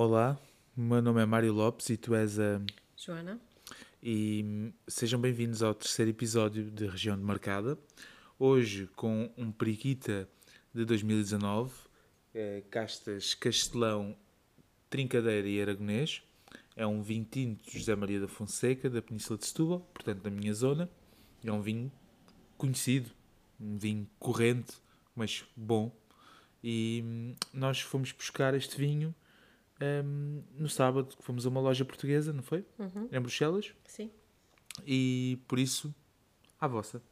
Olá, meu nome é Mário Lopes e tu és a. Joana? E sejam bem-vindos ao terceiro episódio de Região de Marcada. Hoje com um periquita de 2019, é, castas Castelão, Trincadeira e Aragonês. É um vinho tinto de José Maria da Fonseca, da Península de Setúbal, portanto da minha zona. É um vinho conhecido, um vinho corrente, mas bom. E hum, nós fomos buscar este vinho hum, no sábado, fomos a uma loja portuguesa, não foi? Em Bruxelas. Sim. E por isso, à vossa.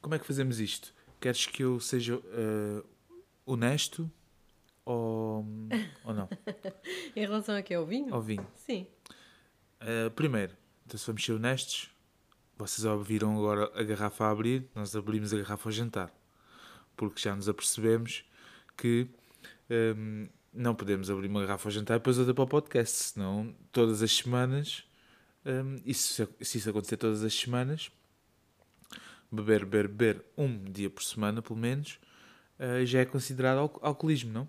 Como é que fazemos isto? Queres que eu seja eh, honesto ou, ou não? Em relação a que é o vinho? Ao vinho. Sim. Eh, primeiro, então se vamos ser honestos, vocês ouviram agora a garrafa a abrir, nós abrimos a garrafa ao jantar. Porque já nos apercebemos que hum, não podemos abrir uma garrafa ao jantar e depois outra para o podcast, senão todas as semanas, hum, isso, se isso acontecer todas as semanas, beber, beber, beber um dia por semana, pelo menos, eh, já é considerado al- alcoolismo, não?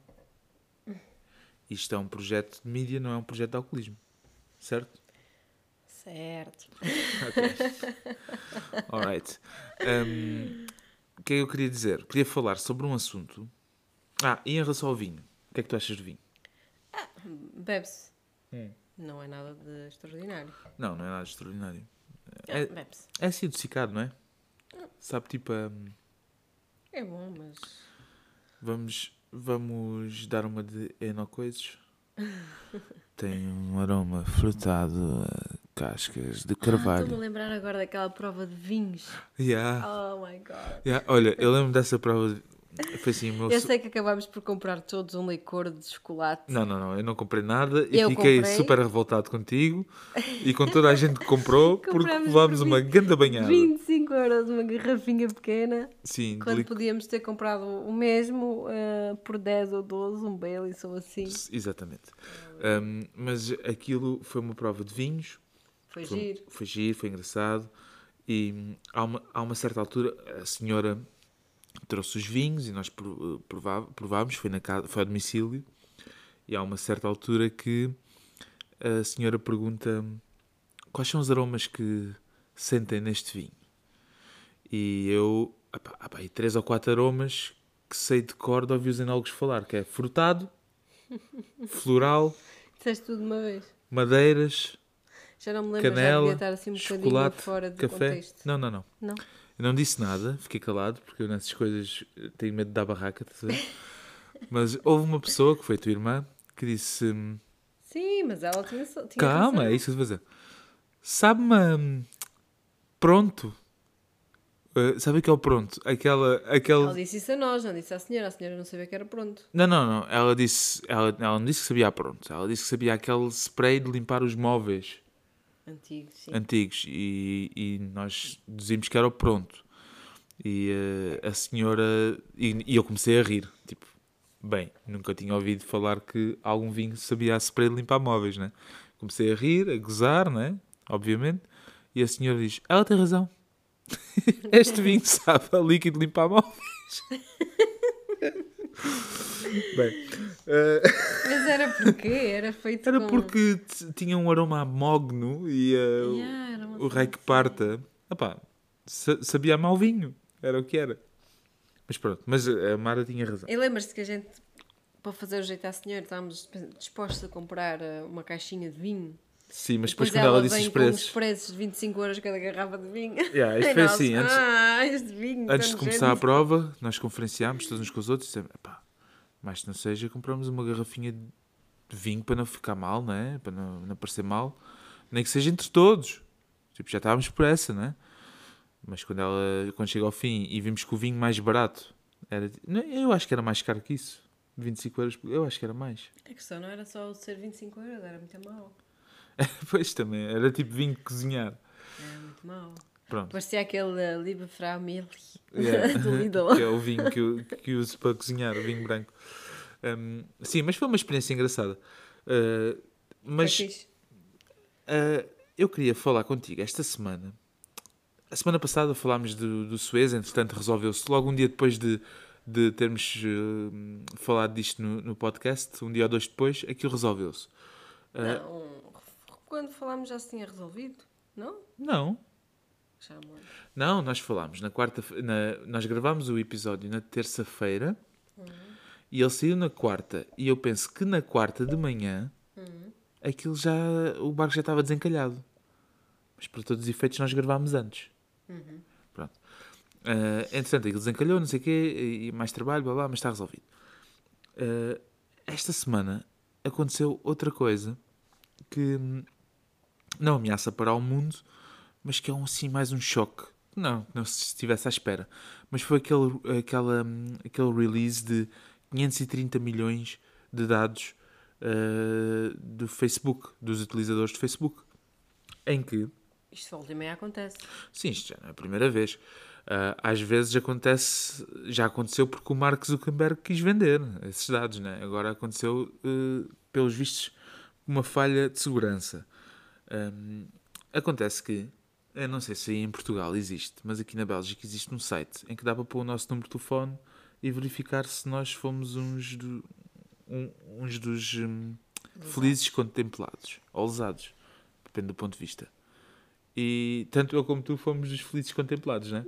Isto é um projeto de mídia, não é um projeto de alcoolismo. Certo? Certo. Alright. Um, o que é que eu queria dizer? Queria falar sobre um assunto. Ah, e em relação ao vinho? O que é que tu achas de vinho? Bebe-se. Hum. Não é nada de extraordinário. Não, não é nada extraordinário. Ah, É, Bebe-se. é assim adocicado, não é? Sabe, tipo, um, É bom, mas. vamos, vamos dar uma de enocoises. Tem um aroma frutado cascas de Ah, Estou-me a carvalho. lembrar agora daquela prova de vinhos. yeah, Oh my god. yeah. Olha, eu lembro dessa prova. De... Foi assim, meu Eu sei que acabámos por comprar todos um licor de chocolate. Não, não, não, eu não comprei nada e Eu fiquei comprei. super revoltado contigo e com toda a gente que comprou porque levámos por uma ganda banhada. 25 euros uma garrafinha pequena. Sim, de Quando lic- podíamos ter comprado o mesmo eh, por 10 ou 12, um Baileys ou assim. Exatamente. Um, mas aquilo foi uma prova de vinhos, Foi foi, giro. foi giro, foi engraçado e há uma, há uma certa altura a senhora trouxe os vinhos e nós pro- prová- provámos, foi, na casa, foi ao domicílio e há uma certa altura que a senhora pergunta quais são os aromas que sentem neste vinho. E eu, epá, há pá, aí três ou quatro aromas que sei de cor de ouvir os enólogos falar, que é frutado, floral, Disseste tudo de uma vez. madeiras, Já não me lembro, já canela, devia estar assim um bocadinho fora de café. contexto. Não, não, não. Não? Eu não disse nada, fiquei calado, porque eu nessas coisas eh, tenho medo dar barraca, a? Mas houve uma pessoa, que foi a tua irmã, que disse... hum, Sim, mas ela tinha, tinha Calma, razão. é isso que eu vou fazer. Sabe-me... hum, Pronto. Uh, sabe o que é o pronto? Aquela... aquele... Ela disse isso a nós, não disse à senhora. A senhora não sabia que era pronto. Não, não, não. Ela disse... Ela, ela não disse que sabia a pronto. Ela disse que sabia aquele spray de limpar os móveis. Antigo, sim. antigos e, e nós dizíamos que era o pronto. E eh, a senhora. E, e eu comecei a rir. Tipo, bem, nunca tinha ouvido falar que algum vinho sabia a spray de limpar móveis, né? Comecei a rir, a gozar, né? Obviamente. E a senhora diz: Ela tem razão. este vinho sabe a líquido de limpar móveis. bem. eh, Mas era porquê? Era feito era com... porque tinha um aroma a mogno e o- Yeah, o rei que parta. Sa- sabia a mau vinho. Era o que era. Mas pronto, mas a Mara tinha razão. E lembras-te que a gente, para fazer o jeito à senhora, estávamos dispostos a comprar eh, uma caixinha de vinho. Sim, mas depois Depois quando ela disse vem os com uns preços. preços de 25 euros cada garrafa de vinho. Yeah, isto foi nós, assim, antes- Ah, este vinho. Antes de começar a nojento." prova, nós conferenciámos todos uns com os outros e dissemos: epá, mais não seja, compramos uma garrafinha de vinho para não ficar mal, né? Para não, não parecer mal. Nem que seja entre todos. Tipo, já estávamos por essa, né? Mas quando ela quando chega ao fim e vimos que o vinho mais barato era. Eu acho que era mais caro que isso. 25 euros, eu acho que era mais. A questão não era só ser 25 euros, era muito mau. Pois também, era tipo vinho cozinhar. Era muito mau. Pronto. Parecia aquele uh, Liebe Frau Milch Yeah. do Lidl. que é o vinho que eu, que uso para cozinhar, o vinho branco. Um, sim, mas foi uma experiência engraçada. Uh, mas fixe. uh, eu queria falar contigo esta semana a semana passada falámos do, do Suez, entretanto resolveu-se logo um dia depois de, de termos uh, falado disto no, no, podcast, um dia ou dois depois, aquilo resolveu-se. Uh, quando falámos já se tinha resolvido, não? Não. Já Não, nós falámos na quarta, na, nós gravámos o episódio na terça-feira uhum. e ele saiu na quarta e eu penso que na quarta de manhã uhum. aquilo já o barco já estava desencalhado. Mas para todos os efeitos nós gravámos antes. Uhum. Pronto. Uh, entretanto, aquilo desencalhou, não sei o quê, e mais trabalho, blá blá, mas está resolvido. Uh, esta semana aconteceu outra coisa que não ameaça parar o mundo, mas que é um, assim mais um choque. Não, não se estivesse à espera. Mas foi aquele, aquela, aquele release de 530 milhões de dados uh, do Facebook, dos utilizadores do Facebook, em que isto volta e meia acontece. Sim, isto já não é a primeira vez. Uh, às vezes acontece, já aconteceu porque o Mark Zuckerberg quis vender esses dados, né? agora aconteceu, uh, pelos vistos, uma falha de segurança. Um, acontece que, eu não sei se aí em Portugal existe, mas aqui na Bélgica existe um site em que dá para pôr o nosso número de telefone e verificar se nós fomos uns, do, um, uns dos um, felizes contemplados ou lesados, depende do ponto de vista. E tanto eu como tu fomos os felizes contemplados, não é?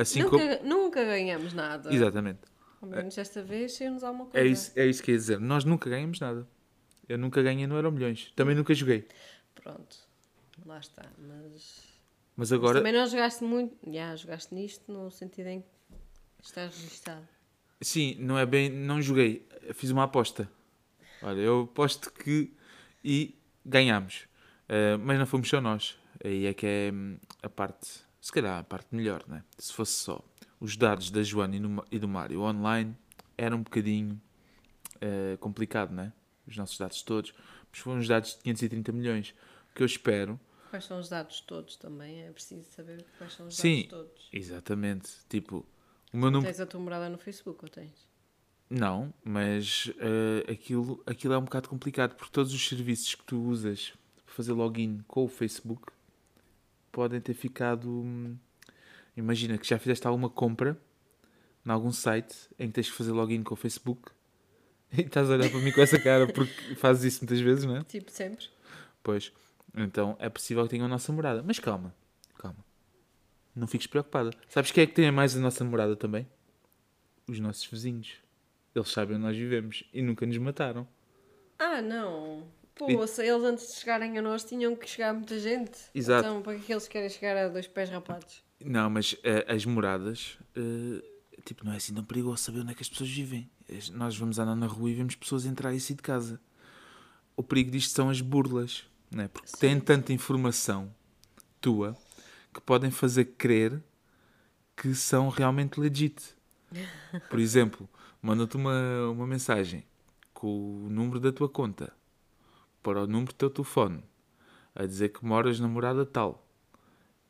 Assim nunca, como... nunca ganhamos nada. Exatamente. Ao menos desta vez saiu-nos alguma coisa. É isso, é isso que ia dizer. Nós nunca ganhamos nada. Eu nunca ganhei no Euro Milhões. Também nunca joguei. Pronto. Lá está. Mas, mas agora. Mas também não jogaste muito. Já, jogaste nisto no sentido em que estás registado. Sim, não é bem. Não joguei. Fiz uma aposta. Olha, eu aposto que. E ganhámos. Uh, mas não fomos só nós. Aí é que é hum, a parte, se calhar a parte melhor, né? Se fosse só os dados da Joana e do Mário online, era um bocadinho uh, complicado, né? Os nossos dados todos. Mas foram os dados de 530 milhões. Que eu espero. Quais são os dados todos também? É preciso saber quais são os Sim, dados todos. Exatamente. Tipo, o meu número. Tens a tua morada no Facebook ou tens? Não, mas uh, aquilo, aquilo é um bocado complicado porque todos os serviços que tu usas para fazer login com o Facebook podem ter ficado. Imagina que já fizeste alguma compra em algum site em que tens que fazer login com o Facebook e estás a olhar para mim com essa cara porque fazes isso muitas vezes, não é? Tipo, sempre. Pois. Então é possível que tenham a nossa morada. Mas calma, calma. Não fiques preocupada. Sabes quem é que tem mais a nossa morada também? Os nossos vizinhos. Eles sabem onde nós vivemos e nunca nos mataram. Ah, não. Poxa, eles antes de chegarem a nós tinham que chegar muita gente. Exato. Então, para que eles querem chegar a dois pés rapados? Não, mas uh, as moradas, uh, tipo, não é assim tão perigoso saber onde é que as pessoas vivem. Nós vamos andar na rua e vemos pessoas entrar e sair de casa. O perigo disto são as burlas, né? porque Sim. têm tanta informação tua que podem fazer crer que são realmente legit. Por exemplo, manda-te uma, uma mensagem com o número da tua conta para o número do teu telefone a dizer que moras na morada tal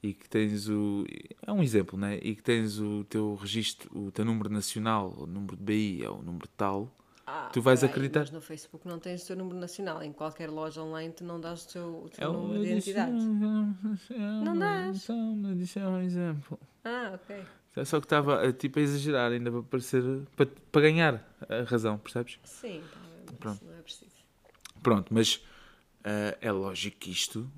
e que tens o. É um exemplo, né? E que tens o teu registro, o teu número nacional, o número de BI é o número tal. Ah, tu vais acreditar. Mas no Facebook não tens o teu número nacional. Em qualquer loja online tu não dás o teu, o teu é número de identidade. não dás. Isso é um exemplo. Ah, ok. Só que estava eh, tipo a exagerar ainda para parecer. para, para ganhar a razão, percebes? Sim, tá, Pronto. não é preciso. Pronto, mas uh, é lógico que isto,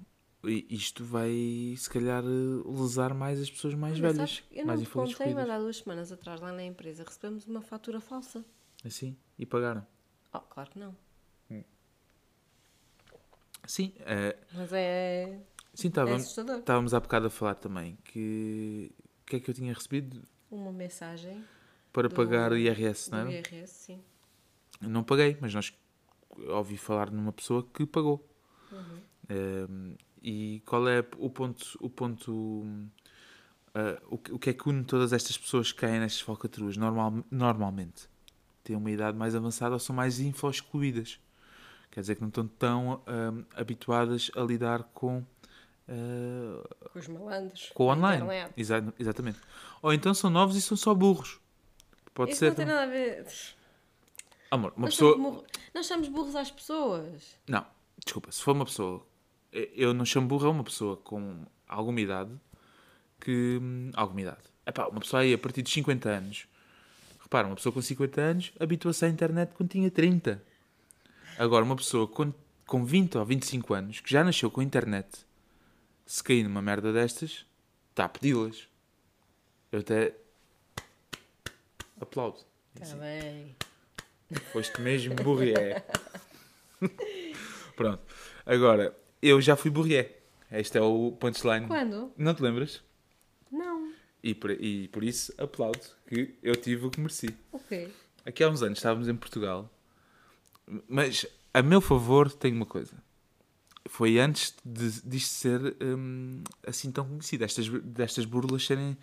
isto vai, se calhar, lesar mais as pessoas mais Olha, velhas. eu mais não contei, mas há duas semanas atrás, lá na empresa, recebemos uma fatura falsa. Assim? E pagaram? Oh, claro que não. Hum. Sim. Uh, mas é. Sim, estávamos, é estávamos há bocado a falar também que. O que é que eu tinha recebido? Uma mensagem. Para do, pagar o IRS, não é? IRS, sim. Não paguei, mas nós ouvi falar numa pessoa que pagou. Uhum. Um, e qual é o ponto, o ponto uh, o, o que é que une todas estas pessoas que caem nestas falcatruas normal, normalmente? Têm uma idade mais avançada ou são mais info-excluídas. Quer dizer que não estão tão um, habituadas a lidar com uh, com os malandros com o online. Exa exatamente. Ou então são novos e são só burros. Pode Isso ser. não tem nada a ver. Amor, uma nós pessoa. Somos nós chamamos burros às pessoas. Não, desculpa, se for uma pessoa. Eu não chamo burro a uma pessoa com alguma idade que. Hum, alguma idade. Epá, uma pessoa aí a partir dos 50 anos. Repara, uma pessoa com 50 anos habitua-se à internet quando tinha 30. Agora, uma pessoa com, com 20 ou 25 anos, que já nasceu com a internet, se cair numa merda destas, está a pedi-las. Eu até aplaudo. Está bem. Foste mesmo burrié. Pronto. Agora, eu já fui burrié. Este é o punchline. Quando? Não te lembras? E por, e por isso aplaudo que eu tive o que mereci. Ok. Aqui há uns anos estávamos em Portugal, mas a meu favor tem uma coisa. Foi antes de, disto ser hum, assim tão conhecido, destas, destas burlas serem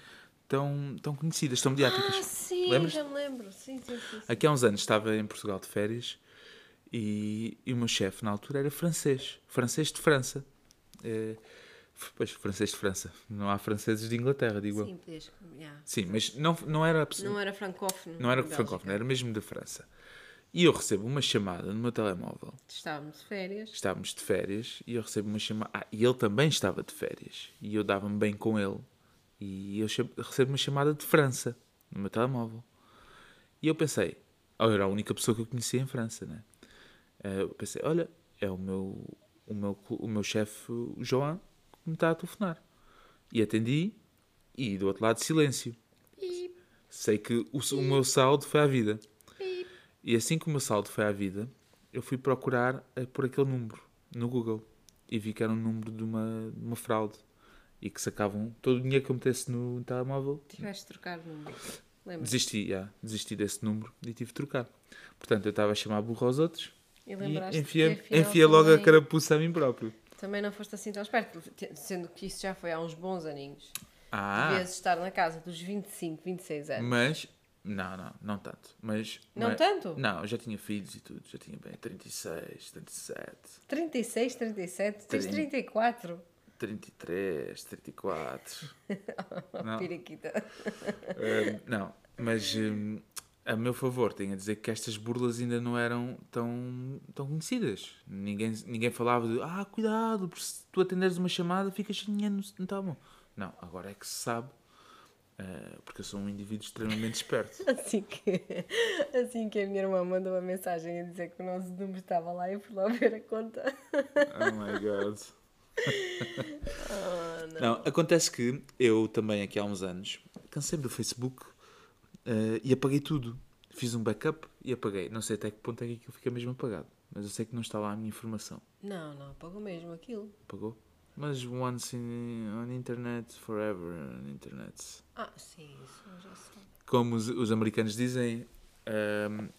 tão, tão conhecidas, tão mediáticas. Ah, sim, Lembras? já me lembro. Sim, sim, sim, sim. Aqui há uns anos estava em Portugal de férias e, e o meu chefe na altura era francês, francês de França. É, pois, francês de França. Não há franceses de Inglaterra, digo Sim, podias, yeah. Sim, mas não, não era... Não era francófono. Não era francófono, era mesmo da França. E eu recebo uma chamada no meu telemóvel. Estávamos de férias. Estávamos de férias e eu recebo uma chamada. Ah, e ele também estava de férias. E eu dava-me bem com ele. E eu recebo uma chamada de França no meu telemóvel. E eu pensei, oh, eu era a única pessoa que eu conhecia em França, né? Eh, eu pensei, olha, é o meu, o meu, o meu chefe, João, que me está a telefonar. E atendi e do outro lado silêncio. Sei que o, o meu saldo foi à vida. E assim que o meu saldo foi à vida, eu fui procurar eh, por aquele número no Google e vi que era um número de uma, de uma fraude e que sacavam todo o dinheiro que eu metesse no telemóvel. Tiveste de trocar o número. Lembra? Desisti, yeah, desisti desse número e tive de trocar. Portanto, eu estava a chamar burro aos outros e, e enfiei, enfiei logo a carapuça a mim próprio. Também não foste assim tão esperto, sendo que isso já foi há uns bons aninhos. Ah. Devias estar na casa dos 25, 26 anos. Mas, não, não, não tanto. Mas, não mas, tanto? Não, eu já tinha filhos e tudo, já tinha bem 36, 37. 36, 37? Tens 34? 33, 34. não. Piriquita. Uh, não, mas um, a meu favor, tenho a dizer que estas burlas ainda não eram tão, tão conhecidas. Ninguém, ninguém falava de ah, cuidado, se tu atenderes uma chamada, ficas sem dinheiro no telemóvel. Não, agora é que se sabe. Uh, porque eu sou um indivíduo extremamente esperto. Assim que, assim que a minha irmã mandou uma mensagem a dizer que o nosso número estava lá, eu fui lá ver a conta. Oh my god. oh, não. não. acontece que eu também aqui há uns anos cansei do Facebook uh, e apaguei tudo. Fiz um backup e apaguei. Não sei até que ponto é que aquilo fica mesmo apagado, mas eu sei que não está lá a minha informação. Não, não, apagou mesmo aquilo. Apagou? Mas once in, on internet, forever on internet. Ah, sim, isso já sei. Como os, os americanos dizem, um,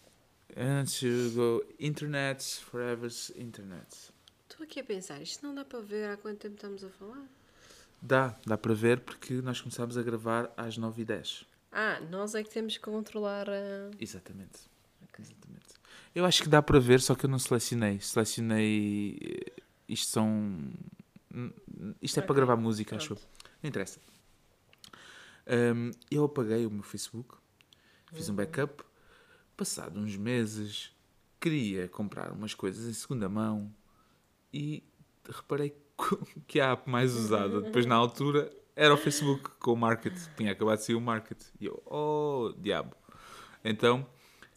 antes go internet, forever internet. Estou aqui a pensar, isto não dá para ver há quanto tempo estamos a falar? Dá, dá para ver porque nós começámos a gravar às 9h10. Ah, nós é que temos que controlar a. Exatamente. Okay. Exatamente. Eu acho que dá para ver, só que eu não selecionei. Selecionei. Eh, isto são. Isto é okay. para gravar música, Pronto. acho. Não interessa. Um, eu apaguei o meu Facebook, fiz um uhum. backup. Passado uns meses, queria comprar umas coisas em segunda mão e reparei que a app mais usada depois na altura era o Facebook com o Market. Tinha acabado de sair o Market. E eu, oh, diabo. Então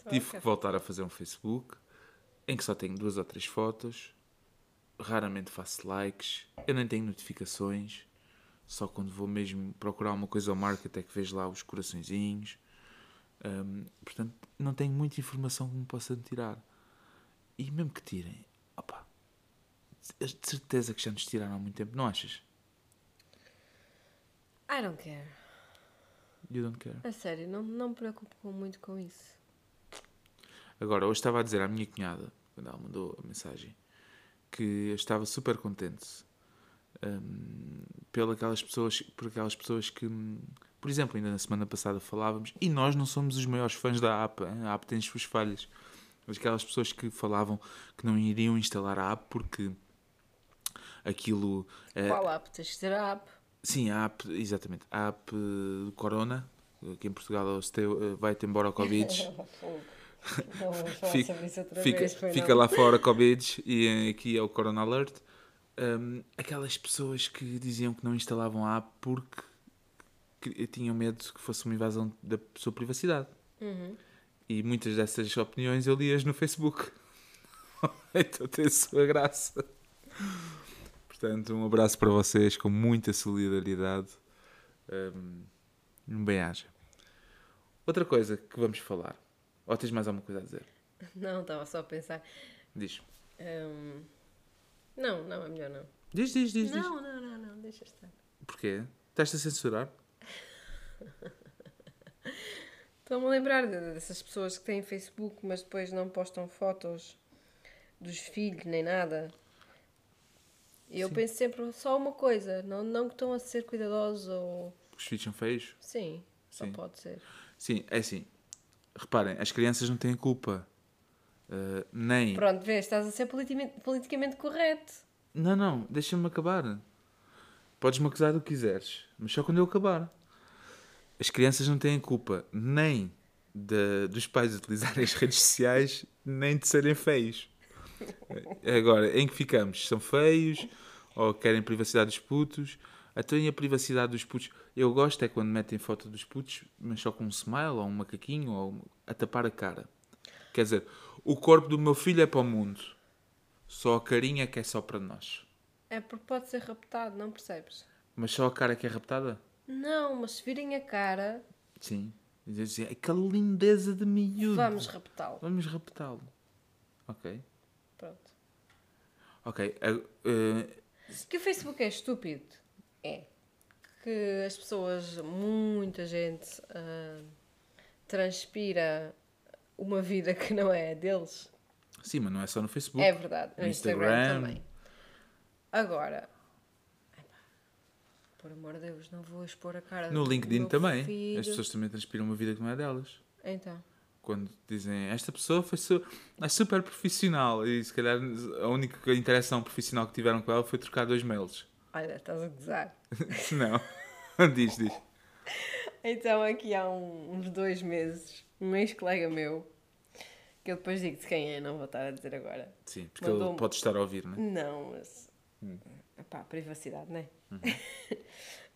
tive que voltar a fazer um Facebook em que só tenho duas ou três fotos. Raramente faço likes. Eu nem tenho notificações. Só quando vou mesmo procurar uma coisa ao Market é que vejo lá os coraçõezinhos. Um, portanto, não tenho muita informação que me possa tirar. E mesmo que tirem, opa, de certeza que já nos tiraram há muito tempo, não achas? I don't care. You don't care? A sério, não, não me preocupo muito com isso. Agora, hoje estava a dizer à minha cunhada, quando ela mandou a mensagem, que eu estava super contente um, pelas pessoas, por aquelas pessoas que, por exemplo, ainda na semana passada falávamos, e nós não somos os maiores fãs da app, hein? a app tem as suas falhas, mas aquelas pessoas que falavam que não iriam instalar a app porque aquilo. Eh, Qual app? Tens de ter a app. Sim, a app, exatamente. A app do Corona, que em Portugal eh, vai-te embora o Covid. fica, fica, vez, fica lá fora Covid e aqui é o Corona Alert. Um, aquelas pessoas que diziam que não instalavam a app porque tinham medo que fosse uma invasão da sua privacidade. Uhum. E muitas dessas opiniões eu li-as no Facebook. então tem a sua graça. Portanto, um abraço para vocês com muita solidariedade. Um, um bem-aja. Outra coisa que vamos falar. Ou tens mais alguma coisa a dizer? Não, estava só a pensar. Diz. Um, não, não, é melhor não. Diz, diz, diz. Não, diz. não, não, não, deixa estar. Porquê? Estás a censurar? Estou-me a lembrar dessas pessoas que têm Facebook, mas depois não postam fotos dos filhos nem nada. E eu Sim. penso sempre só uma coisa, não, não que estão a ser cuidadosos ou. Os filhos são feios? Sim, só Sim. pode ser. Sim, é assim. Reparem, as crianças não têm culpa. Uh, nem. Pronto, vês, estás a ser politicamente, politicamente correto. Não, não, deixa-me acabar. Podes-me acusar do que quiseres, mas só quando eu acabar. As crianças não têm culpa nem de, dos pais utilizarem as redes sociais, nem de serem feios. Agora, em que ficamos? São feios? Ou querem privacidade dos putos? Até então, a privacidade dos putos. Eu gosto é quando metem foto dos putos, mas só com um smile, ou um macaquinho, ou a tapar a cara. Quer dizer, o corpo do meu filho é para o mundo. Só a carinha que é só para nós. É porque pode ser raptado, não percebes? Mas só a cara que é raptada? Não, mas se virem a cara. Sim. Dizem aquela lindeza de miúdo. Vamos raptá-lo. Vamos raptá-lo. Ok. Ok. Uh, que o Facebook é estúpido. É. Que as pessoas, muita gente, uh, transpira uma vida que não é deles. Sim, mas não é só no Facebook. É verdade. No Instagram, Instagram também. Agora, por amor de Deus, não vou expor a cara No LinkedIn também. Filho. As pessoas também transpiram uma vida que não é delas. Então. Quando dizem esta pessoa foi su é super profissional e se calhar a única interação profissional que tiveram com ela foi trocar dois mails. Olha, estás a gozar. não. diz, diz. Então, aqui há um, uns dois meses, um ex-colega meu, que eu depois digo-te quem é, não vou estar a dizer agora. Sim, porque ele pode estar a ouvir, não é? Não, mas. Hum. Epá, privacidade, não é? Uhum.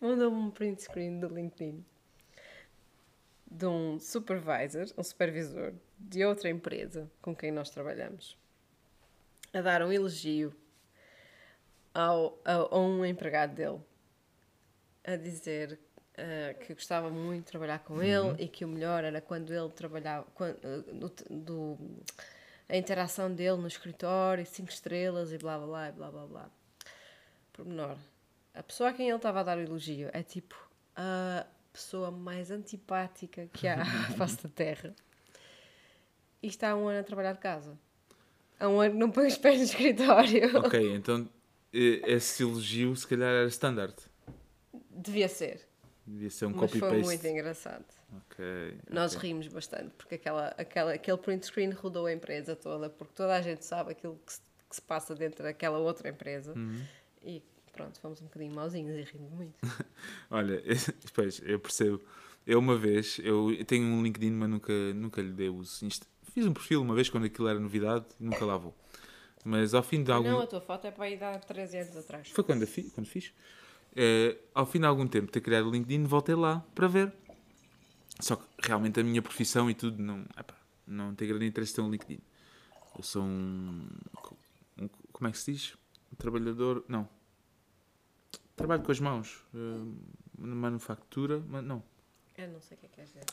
Mandou-me um print screen do LinkedIn de um supervisor, um supervisor de outra empresa com quem nós trabalhamos, a dar um elogio ao, a, a um empregado dele, a dizer uh, que gostava muito de trabalhar com uhum. ele e que o melhor era quando ele trabalhava, quando, uh, do, a interação dele no escritório, cinco estrelas e blá blá blá blá blá blá. Pormenor a pessoa a quem ele estava a dar o elogio é tipo a pessoa mais antipática que há à face da Terra. E está há um ano a trabalhar de casa. Há um ano não põe os pés no escritório. Ok, então esse elogio se calhar era standard. Devia ser. Devia ser um copy-paste. Mas foi muito engraçado. Okay, Nós okay. rimos bastante, porque aquela, aquela, aquele print screen rodou a empresa toda, porque toda a gente sabe aquilo que se, que se passa dentro daquela outra empresa. Uhum. E pronto, fomos um bocadinho mauzinhos e rimos muito. Olha, depois eu percebo. Eu uma vez, eu tenho um LinkedIn, mas nunca, nunca lhe dei uso. Fiz um perfil uma vez quando aquilo era novidade e nunca lá vou. Mas ao fim de algum... Não, a tua foto é para ir há 13 anos atrás. Foi quando, fiz, quando fiz. Uh, ao fim de algum tempo de ter criado o LinkedIn, voltei lá para ver. Só que realmente a minha profissão e tudo não, epá, não tem grande interesse ter um LinkedIn. Eu sou um, um, Como é que se diz? Um trabalhador. Não. Trabalho com as mãos. Uh, manufatura, mas não. Eu não sei o que é que quer dizer.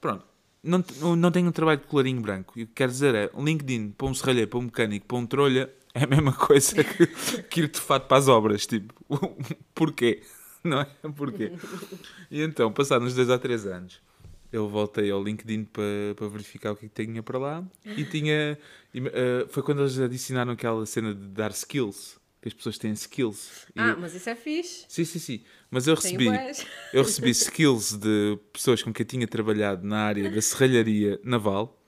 Pronto. Não, não tenho um trabalho de colarinho branco. E o que quer dizer é LinkedIn para um serralheiro, para um mecânico, para um trolha, é a mesma coisa que, que ir de fato para as obras. Tipo, porquê? Não é? Porquê? E então, passados uns 2 a 3 anos, eu voltei ao LinkedIn para, para verificar o que, é que tinha para lá. E tinha. E, uh, foi quando eles adicionaram aquela cena de dar skills que as pessoas têm skills. Ah, e... mas isso é fixe. Sim, sim, sim. Mas eu recebi, eu recebi skills de pessoas com quem tinha trabalhado na área da serralharia naval.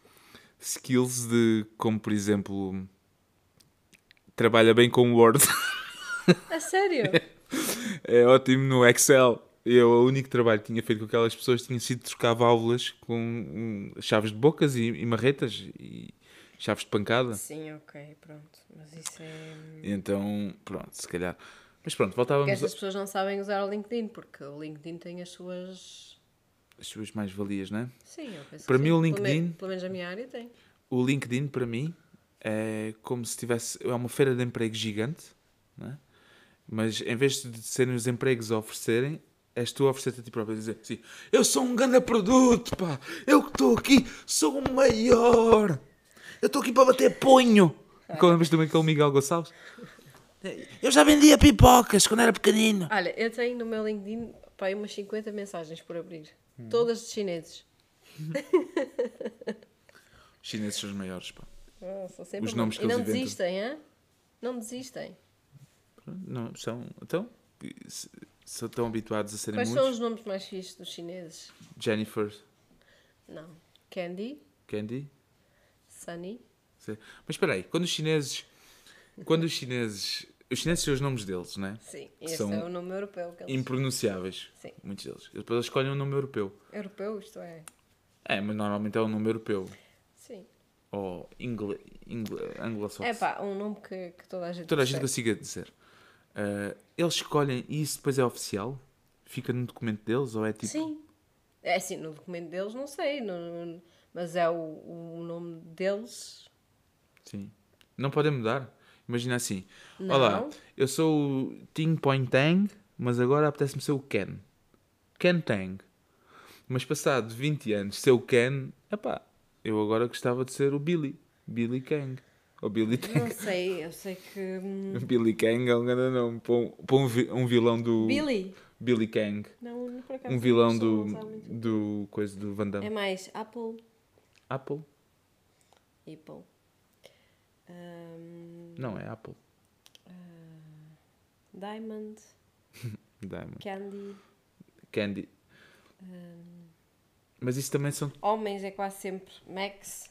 Skills de, como por exemplo, trabalha bem com Word. A sério? É, é ótimo no Excel. Eu, o único trabalho que tinha feito com aquelas pessoas tinha sido trocar válvulas com um, chaves de bocas e, e marretas. E, chaves de pancada. Sim, ok, pronto. Mas isso é. Então, pronto, se calhar. Mas pronto, voltávamos Porque estas pessoas não sabem usar o LinkedIn, porque o LinkedIn tem as suas. às suas mais-valias, não é? Sim, eu penso Para que mim, sim. o Pelo me- LinkedIn- Pelo menos a minha área tem. O LinkedIn, para mim, é como se tivesse. É uma feira de emprego gigante, não é? mas em vez de serem os empregos a oferecerem, és tu a oferecer-te a ti próprio. a Dizer assim: Eu sou um grande produto, pá! Eu que estou aqui, sou o maior! Eu estou aqui para bater punho! Qual lembras também aquele Miguel Gonçalves? Eu já vendia pipocas quando era pequenino. Olha, eu tenho no meu LinkedIn pá, aí umas 50 mensagens por abrir. Hum. Todas de chineses. Os chineses são os maiores, pá. Ah, são sempre Os bons. nomes que E não eles inventam. desistem, hã? Não desistem. Não, são. Então, são tão habituados a serem Quais são muitos. os nomes mais fixos dos chineses? Jennifer, Não. Candy, Candy. Sunny. Mas espera aí, quando os chineses. Quando os chineses. Os chineses têm os nomes deles, não é? Sim, esse São é o nome europeu que eles... Impronunciáveis. Sim. Muitos deles. E depois eles escolhem um nome europeu. Europeu, isto é. É, mas normalmente é um nome europeu. Sim. Ou ingle, ingle, anglo-saxão. É pá, um nome que, que toda a gente Toda a gente consiga dizer. Ah, eles escolhem e isso depois é oficial? Fica no documento deles? Ou é tipo. Sim. É assim, no documento deles não sei, no- mas é o, o nome deles. Sim. Não podem mudar? Imagina assim. Não. Olá, eu sou o Ting Point Tang, mas agora apetece-me ser o Ken. Ken Tang. Mas passado 20 anos, ser o Ken, epá, eu agora gostava de ser o Billy. Billy Kang. Ou Billy Não Tang. sei, eu sei que. hum, Billy Kang é um grande nome. Para um, para um, vi- vilão do. Billy? Billy Kang. Não, por acaso Um vilão não do. do. coisa do Van Damme. É mais Apple. Apple? Apple. Hum, Não, é Apple. Diamond. Diamond. Candy. Candy. hum, Mas isso também são Homens é quase sempre Max.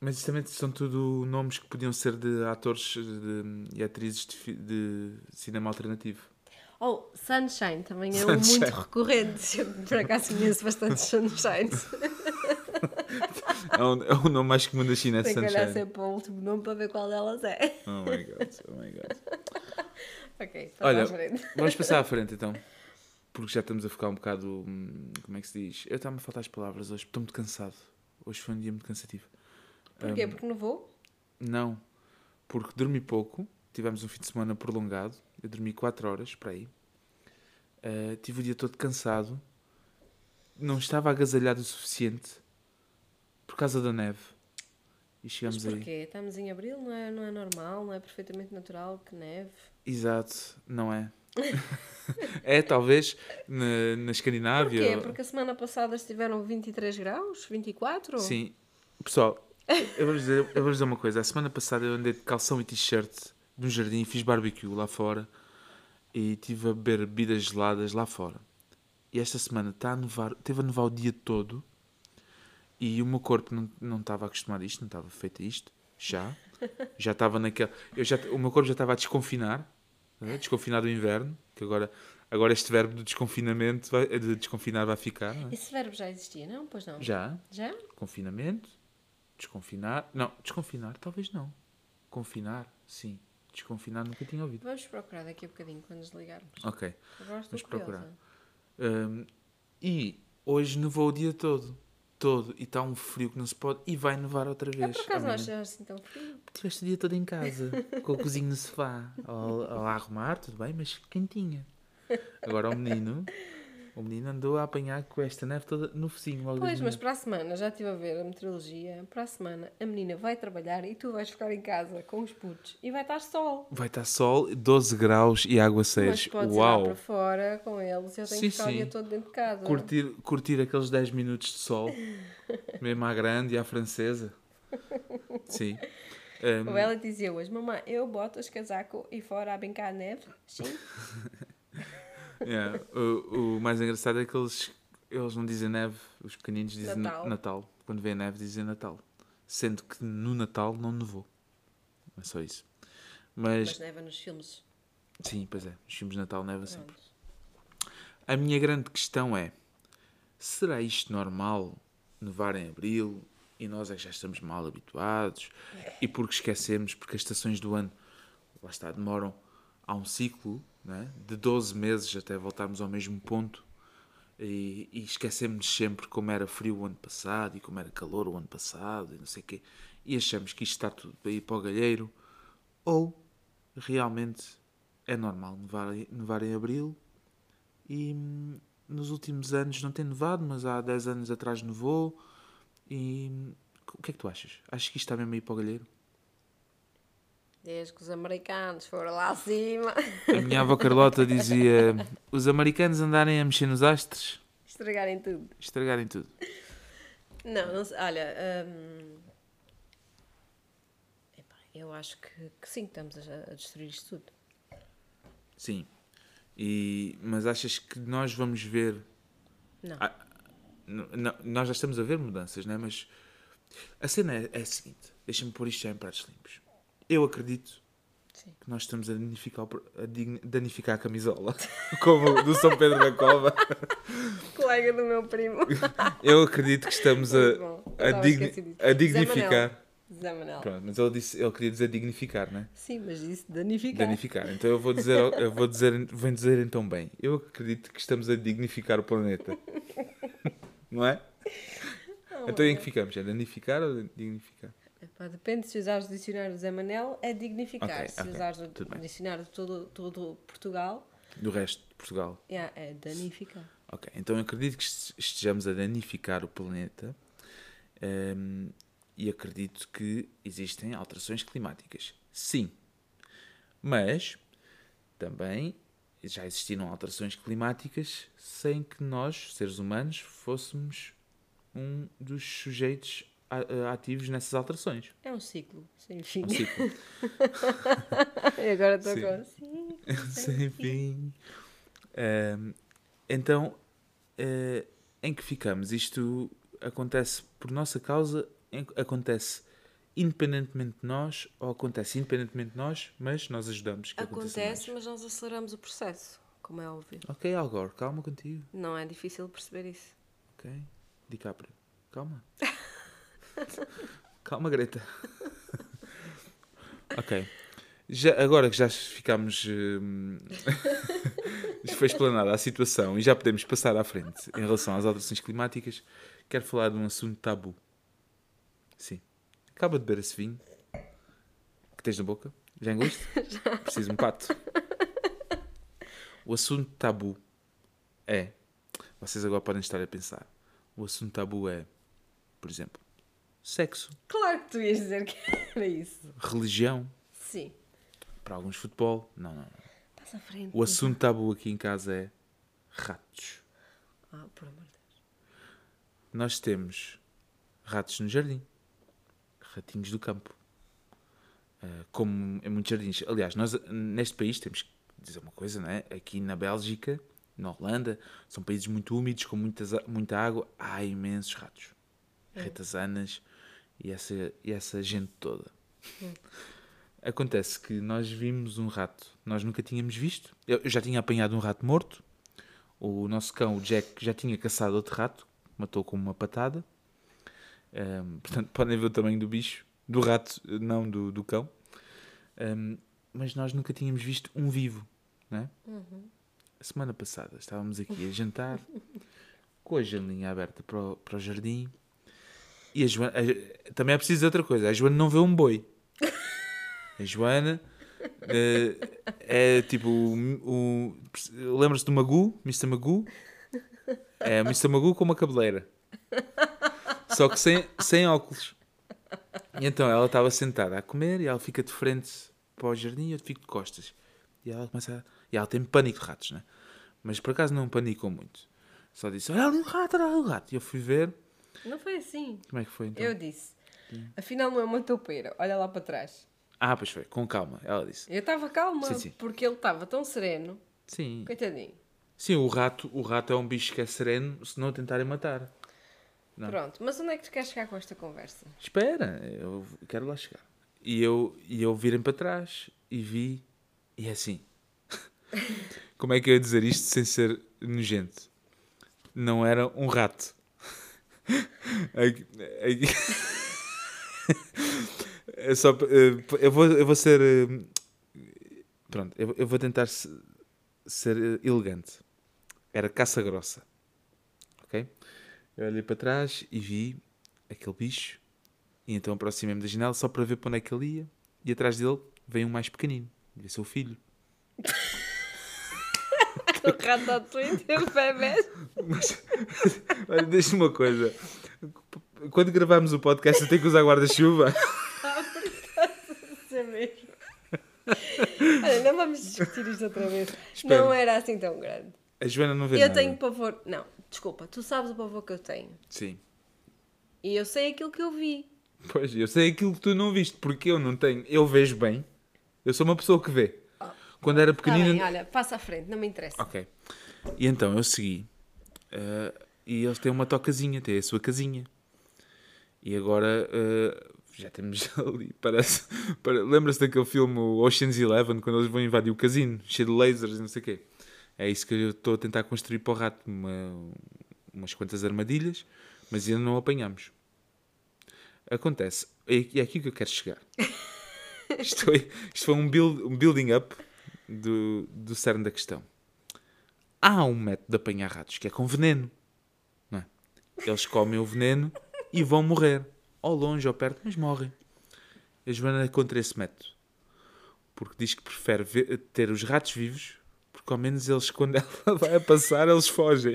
Mas isto também são tudo nomes que podiam ser de atores de- e atrizes de, de cinema alternativo. Oh, Sunshine também é Sunshine. um muito recorrente. Eu, por acaso conheço bastante Sunshine. É o, é o nome mais comum da China, é Tenho que olhar Sunshine. sempre para o último nome para ver qual delas é. Oh my god, oh my god. Ok, passa Olha, vamos passar à frente então. Porque já estamos a ficar um bocado. hum, Como é que se diz? Eu estava a faltar as palavras hoje, estou muito cansado. Hoje foi um dia muito cansativo. Porquê? Hum. Porque não vou? Não, porque dormi pouco, tivemos um fim de semana prolongado, eu dormi 4 horas, para aí. Uh, tive o dia todo cansado, não estava agasalhado o suficiente causa da neve. E Mas chegamos aí. porquê? Estamos em abril, não é, não é normal, não é perfeitamente natural que neve. Exato, não é? é, talvez, na, na Escandinávia. Porquê? Porque a semana passada estiveram 23 graus? 24? Sim. Pessoal, eu vou dizer, eu vou dizer uma coisa. A semana passada eu andei de calção e t-shirt no jardim, fiz barbecue lá fora e estive a beber bebidas geladas lá fora. E esta semana está a nevar, teve a nevar o dia todo e o meu corpo não, não estava acostumado a isto, não estava feito a isto. Já. Já estava naquele. Eu já, o meu corpo já estava a desconfinar, não é? desconfinar do inverno, que agora, agora este verbo do desconfinamento, vai, de desconfinar vai ficar. é? Esse verbo já existia, não? Pois não. Já. Já? Confinamento, desconfinar. Não, desconfinar, talvez não. Confinar, sim. Desconfinar nunca tinha ouvido. Vamos procurar daqui a bocadinho quando desligarmos. Ok. Vamos procurar. Hum, e hoje nevou o dia todo. Todo. E está um frio que não se pode. E vai nevar outra Ah, vez. por acaso não amanhã. achas assim tão frio? Tiveste o dia todo em casa, com o cozinho no sofá, ao, ao arrumar, tudo bem, mas quentinha. Agora o menino, o menino andou a apanhar com esta neve toda no focinho. Logo Pois, mas para a semana, já estive a ver a meteorologia, para a semana a menina vai trabalhar e tu vais ficar em casa com os putos e vai estar sol. Vai estar sol, 12 graus e aguaceiros. Mas podes ir lá Uau! para fora com eles e eu tenho Sim, que ficar o dia sim. todo dentro de casa. Curtir, curtir aqueles 10 minutos de sol, mesmo à grande e à francesa. Sim. Ou ela dizia hoje, mamãe, eu boto os casaco e fora a brincar a neve? Sim. yeah, o, o mais engraçado é que eles, eles não dizem neve, os pequeninos dizem Natal. Natal. Quando vê neve, dizem Natal. Sendo que no Natal não nevou. É só isso. Mas, Mas neva nos filmes. sim, pois é, os filmes de Natal neva sempre. Pronto. A minha grande questão é: será isto normal nevar em abril e nós é que já estamos mal habituados e porque esquecemos, porque as estações do ano, lá está, demoram. Há um ciclo é? de 12 meses até voltarmos ao mesmo ponto e, e esquecemos sempre como era frio o ano passado e como era calor o ano passado e não sei quê e achamos que isto está tudo para ir para o galheiro ou realmente é normal nevar, nevar em abril e hum, nos últimos anos não tem nevado, mas há 10 anos atrás nevou e hum, o que é que tu achas? Achas que isto está mesmo aí para o galheiro? Desde que os americanos foram lá acima. A minha avó Carlota dizia: os americanos andarem a mexer nos astros, Estragarem tudo. estragarem tudo. Não, não sei, olha. hum, eu acho que, que sim, estamos a, a destruir isto tudo. Sim. E, mas achas que nós vamos ver. Não. Ah, nós já estamos a ver mudanças, não é? Mas a cena é, é a seguinte: deixa-me pôr isto já em pratos limpos. Eu acredito Sim. que nós estamos a danificar, a danificar a camisola, como do São Pedro da Cova. Colega do meu primo. Eu acredito que estamos a, a, digni- a dignificar. Zé Manel. Pronto, mas ele, disse, ele queria dizer dignificar, não é? Sim, mas disse danificar. Danificar. Então eu vou dizer, eu vou dizer, vou dizer então bem. Eu acredito que estamos a dignificar o planeta. Não é? Não, Então em que ficamos? É danificar ou dignificar? Depende se usares o dicionário do Zé Manel, é dignificar. Ok, se ok, usares o tudo dicionário de todo, todo Portugal, Do resto de Portugal. yeah, é danificar. Ok. Então eu acredito que est- estejamos a danificar o planeta ehm, e acredito que existem alterações climáticas. Sim. Mas também já existiram alterações climáticas sem que nós, seres humanos, fôssemos um dos sujeitos ativos nessas alterações. É um ciclo, sem fim. É um ciclo. e agora estou Sim. com assim. sem fim. Ehm, então, eh, em que ficamos? Isto acontece por nossa causa, acontece independentemente de nós, ou acontece independentemente de nós, mas nós ajudamos Acontece, mas nós aceleramos o processo, como é óbvio. Ok, Algor, calma contigo. Não é difícil perceber isso. Ok, DiCaprio, calma. calma, Greta. ok. Já, agora que já ficámos. hum, foi explanada a situação e já podemos passar à frente em relação às alterações climáticas, quero falar de um assunto tabu. Sim. Acaba de beber esse vinho que tens na boca. Já engoliste? Preciso de um pato. O assunto tabu é. Vocês agora podem estar a pensar. O assunto tabu é, por exemplo, sexo, Claro que tu ias dizer que era isso. religião, Sim. para alguns futebol. Não, não, não. Estás à frente. O assunto tabu aqui em casa é ratos. Ah, por amor de Deus. Nós temos ratos no jardim, ratinhos do campo, Ah, como em muitos jardins. Aliás, nós neste país temos que dizer uma coisa, não é? Aqui na Bélgica, na Holanda, são países muito úmidos, com muitas, muita água, há imensos ratos. Ratazanas e essa, e essa gente toda. Acontece que nós vimos um rato, nós nunca tínhamos visto. Eu já tinha apanhado um rato morto. O nosso cão, o Jack, já tinha caçado outro rato, matou com uma patada. Ahm, portanto, podem ver o tamanho do bicho, do rato, não do, do cão. Ahm, mas nós nunca tínhamos visto um vivo, não é? A semana passada estávamos aqui a jantar, com a janelinha aberta para o, para o jardim. E a Joana. a- também é preciso outra coisa: a Joana não vê um boi. A Joana eh, é tipo o. o Lembra-se do Magu? Mr. Magu? É o Mr. Magu com uma cabeleira. Só que sem, sem óculos. E então ela estava sentada a comer e ela fica de frente para o jardim e eu fico de costas. E ela começa a... E ela tem pânico de ratos, né? Mas por acaso não panicou muito. Só disse: Olha ali um rato, olha ali um rato. E eu fui ver. Não foi assim. Como é que foi então? Eu disse. Afinal não é uma toupeira. Olha lá para trás. Ah, pois foi, com calma. Ela disse: Eu estava calma, Sim, sim. porque ele estava tão sereno. Sim. Coitadinho. Sim, o rato, o rato é um bicho que é sereno se não o tentarem matar. Não. Pronto, mas onde é que tu queres chegar com esta conversa? Espera, eu quero lá chegar. E eu, e eu virem para trás e vi, e é assim. Como é que eu ia dizer isto sem ser nojento? Não era um rato. É só, eh, eu, vou, eu vou ser. eh, Pronto, eu, eu vou tentar se- ser eh, elegante. Era caça grossa. Ok? Eu olhei para trás e vi aquele bicho. E então aproximei-me da janela só para ver para onde é que ele ia. E atrás dele veio um mais pequenino. Devia ser o filho. O Ratatouille teve bebês. Mas, olha, deixa-me uma coisa. Quando gravamos o podcast, eu tenho que usar guarda-chuva. Isso mesmo. Olha, não vamos discutir isto outra vez. Espera. Não era assim tão grande. A Joana não vê Eu nada. tenho pavor. Não, desculpa, tu sabes o pavor que eu tenho. Sim. E eu sei aquilo que eu vi. Pois, eu sei aquilo que tu não viste, porque eu não tenho. Eu vejo bem. Eu sou uma pessoa que vê. Quando era Tá pequenina. bem, olha, passa à frente, não me interessa. Ok. E então eu segui. eh, e eles têm uma tocazinha, têm a sua casinha. E agora eh, já temos ali. Parece. para- Lembra-se daquele filme Ocean's Eleven, quando eles vão invadir o casino, cheio de lasers e não sei o quê. É isso que eu estou a tentar construir para o rato. Uma, umas quantas armadilhas, mas ainda não apanhamos. Acontece. E é aqui que eu quero chegar. Isto foi, isto foi um, build, um building up do, do cerne da questão. Há um método de apanhar ratos que é com veneno. Não é? Eles comem o veneno e vão morrer. Ao longe ou perto, mas morrem. A Joana é contra esse método. Porque diz que prefere ver- ter os ratos vivos, porque ao menos eles, quando ela vai a passar, eles fogem.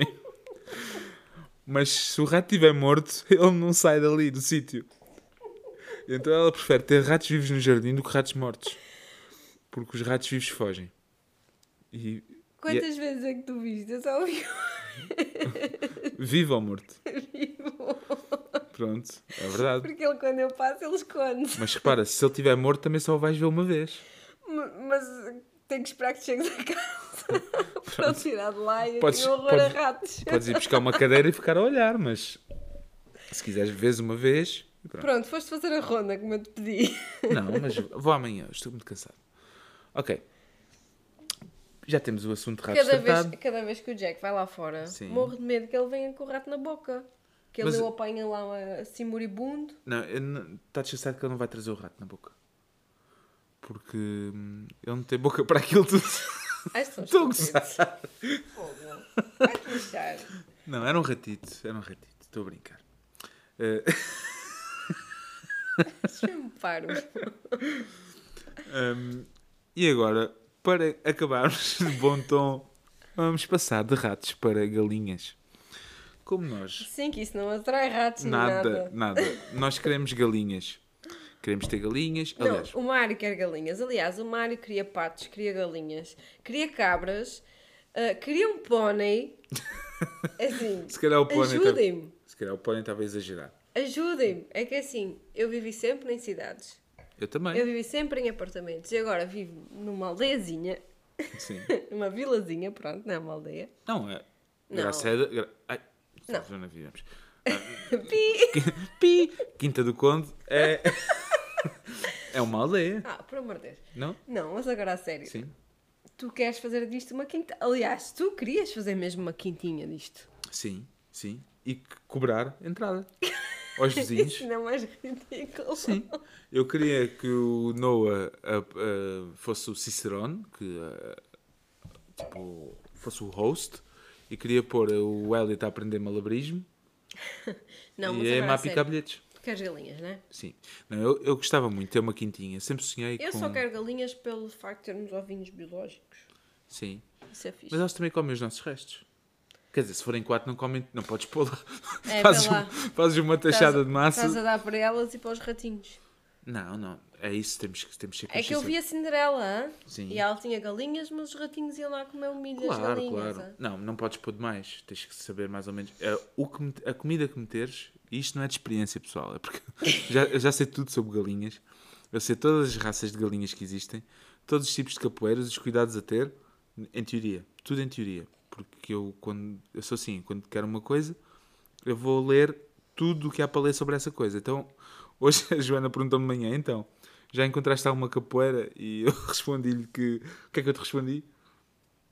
Mas se o rato estiver morto, ele não sai dali, do sítio. Então ela prefere ter ratos vivos no jardim do que ratos mortos. Porque os ratos vivos fogem. E Quantas vezes é que tu viste? Eu só ouvi vivo ou morto? vivo. Pronto, é verdade. Porque ele, quando eu passo, ele esconde. Mas repara, se ele estiver morto, também só o vais ver uma vez. Ma- Mas tenho que esperar que chegues a casa para o tirar de lá e Podes- horror podes- a ratos. Podes ir buscar uma cadeira e ficar a olhar, mas se quiseres vez uma vez. e pronto. Pronto, foste fazer a ronda como eu te pedi. Não, mas vou amanhã, estou muito cansado. Ok. Já temos o assunto de ratos Cada vez, tratado. cada vez que o Jack vai lá fora, Sim. morro de medo que ele venha com o rato na boca. Que ele o apanha lá assim moribundo. Não, eu não- está descansado que ele não vai trazer o rato na boca. Porque hum, ele não tem boca para aquilo tudo. Ai, são Estou a estúpidos. gozar. Fogo. Vai-te lixar. Não, era um ratito, era um ratito, estou a brincar. Eh, Deixa-me paro. hum, e agora, para acabarmos de bom tom, vamos passar de ratos para galinhas. Como nós Sim, que isso não atrai ratos nem Nada, nada. nada. Nós queremos galinhas. Queremos ter galinhas. Aliás, Não, o Mário quer galinhas. Aliás, o Mário queria patos, queria galinhas, queria cabras, ah, queria um pônei. Assim, se calhar o pônei. tá- ajudem-me. Se calhar o pônei estava a exagerar. Ajudem-me. É que assim, eu vivi sempre em cidades. Eu também. Eu vivi sempre em apartamentos. E agora vivo numa aldeiazinha, Sim. numa vilazinha, pronto, não é uma aldeia. Não, é. Não. Graça é. gra- Ai, Não. já não vivemos. Pi! Pi! Quinta do Conde é. é uma aldeia. Ah, por amor de Deus. Não? Não, mas agora a sério. Sim. Tu queres fazer disto uma quinta. Aliás, tu querias fazer mesmo uma quintinha disto. Sim, sim. E cobrar entrada aos vizinhos. Isso não é mais ridículo. Sim. Eu queria que o Noah ah, ah, fosse o Cicerone, que tipo, fosse o host, e queria pôr o Elliot a aprender malabarismo Não, e a agora Emma a picar galinhas, não é? Sim. Não, eu, eu gostava muito de ter uma quintinha. Sempre sonhei Eu com... só quero galinhas pelo facto de termos ovinhos biológicos. Sim. Isso é fixe. Mas elas também comem os nossos restos. Quer dizer, se forem quatro, não comem, não podes pôr lá. É, fazes, lá. um- fazes uma taxada de massa. Estás a dar para elas e para os ratinhos. Não, não. É isso, temos, que- temos que ser É que eu vi a Cinderela? Sim. e ela tinha galinhas, mas os ratinhos iam lá comer o milho das Claro, galinhas. claro. Não, não podes pôr demais. Tens que saber mais ou menos. É, o que me- a comida que meteres, isto não é de experiência pessoal, é porque já, eu já sei tudo sobre galinhas. Eu sei todas as raças de galinhas que existem, todos os tipos de capoeiras, os cuidados a ter, em teoria. Tudo em teoria. Porque eu, quando, eu sou assim, quando quero uma coisa, eu vou ler tudo o que há para ler sobre essa coisa. Então, hoje a Joana perguntou-me de manhã, então, já encontraste alguma capoeira? E eu respondi-lhe que... O que é que eu te respondi?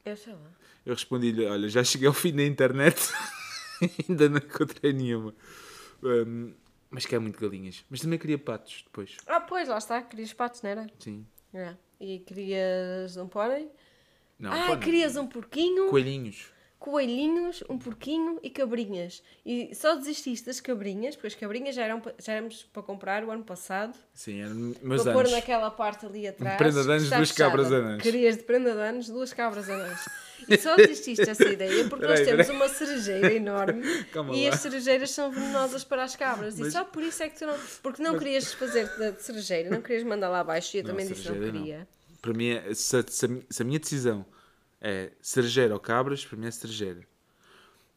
Eu sei lá. Eu respondi-lhe: Olha, já cheguei ao fim da internet, ainda não encontrei nenhuma. Hum, mas quero muito galinhas. Mas também queria patos depois. Ah, pois, lá está. Querias patos, não era? Sim. É. E querias um pônei? Não, ah, querias um porquinho, Coelhinhos. coelhinhos, um porquinho e cabrinhas. E só desististe das cabrinhas, porque as cabrinhas já, eram, já éramos para comprar o ano passado. Sim, eram meus para pôr anos. naquela parte ali atrás. prenda de anos, duas fechada. cabras anãs. Querias de prenda de anos, duas cabras anãs. E só desististe dessa ideia porque nós Peraí, temos peraí. uma cerejeira enorme Calma e lá. as cerejeiras são venenosas para as cabras. Mas- E só por isso é que tu não. Porque não querias fazer da cerejeira, não querias mandar lá abaixo e eu Não, também disse que não cerejeira não. queria. Para mim, é- se, se se a minha decisão é cerejeira ou cabras, para mim é cerejeira.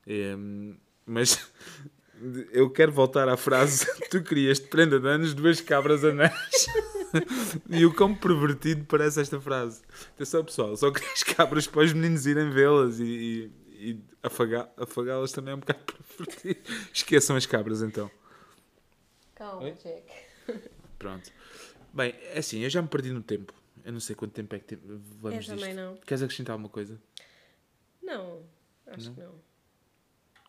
Em, mas eu quero voltar à frase: tu querias de prenda de anos duas cabras anãs. e o quão pervertido parece esta frase. Atenção, pessoal, só querias cabras para os meninos irem vê-las e, e, e afagá- afagá-las também é um bocado pervertido. Esqueçam as cabras então. Calma, Oi? Jack. Pronto. Bem, é assim, eu já me perdi no tempo. Eu não sei quanto tempo é que vamos Eu também disto. não. Queres acrescentar alguma coisa? Não, acho que não.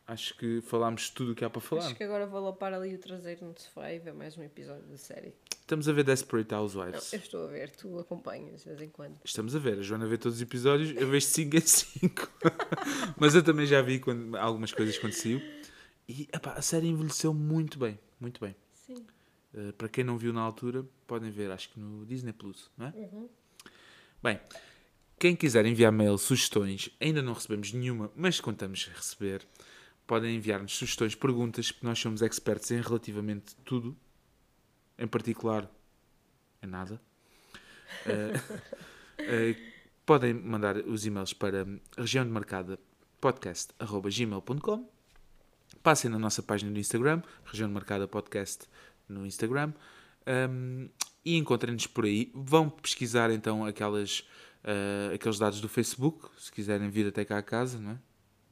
Acho que falámos tudo o que há para falar. Acho que agora vou lapar ali o traseiro no sofá e ver mais um episódio da série. Estamos a ver Desperate Não, Housewives. eu estou a ver, tu acompanhas de vez em quando. Estamos a ver. A Joana vê todos os episódios, eu vejo 5 em 5. Mas eu também já vi quando, algumas coisas saiu. E epá, a série envelheceu muito bem. Muito bem. Sim. Uh, para quem não viu na altura, podem ver, acho que no Disney Plus, não é? Uhum. Bem, quem quiser enviar mail, sugestões, ainda não recebemos nenhuma, mas contamos receber. Podem enviar-nos sugestões, perguntas, porque nós somos expertos em relativamente tudo, em particular em nada. Eh, eh, podem mandar os e-mails para região de marcada podcast.gmail.com Passem na nossa página do Instagram, região de marcada podcast no Instagram, um, e encontrem-nos por aí. Vão pesquisar então aquelas, eh, aqueles dados do Facebook, se quiserem vir até cá a casa, não é?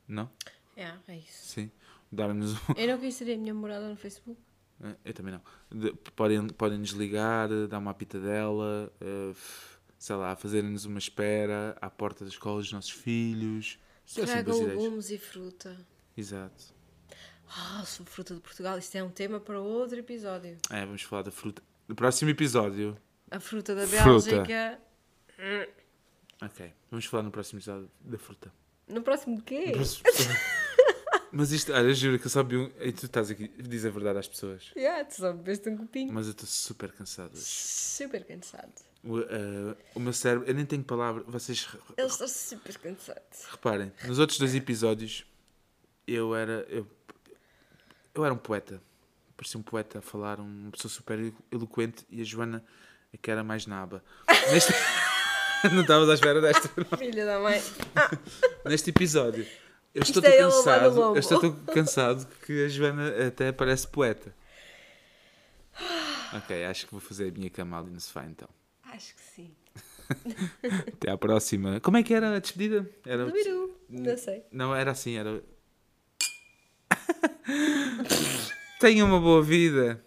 Não? É, é isso. Sim. Darem-nos um, Eu não conheceria a minha morada no Facebook. Eh, Eu também não. De- podem, podem desligar, eh, dar uma pitadela, eh, f- sei lá, fazerem-nos uma espera à porta da escola dos nossos filhos. Assim, Tragam ideias. legumes e fruta. Exato. Ah, sobre fruta de Portugal, isto é um tema para outro episódio. É, vamos falar da fruta. No próximo episódio. A fruta da Fruta. Bélgica. Ok. Vamos falar no próximo episódio da fruta. No próximo quê? No próximo. Mas isto, olha, juro que eu só vi um. E tu estás aqui, diz a verdade às pessoas. Yeah, tu só bebeste um copinho. Mas eu estou super cansado hoje. Super cansado. O, eh, o meu cérebro, eu nem tenho palavra. Vocês Eles estão super cansados. Reparem, nos outros dois episódios eu era. Eu, eu era um poeta. Parecia um poeta a falar, uma pessoa super eloquente e a Joana é que era mais naba. Neste... Não estavas à espera desta. Filha da mãe. Neste episódio. Eu estou é tão no cansado. Eu estou tão cansado que a Joana até parece poeta. Ok, acho que vou fazer a minha cama ali no sofá então. Acho que sim. Até à próxima. Como é que era a despedida? Era... Do Biru. Não sei. Não, era assim, era. Tenha uma boa vida.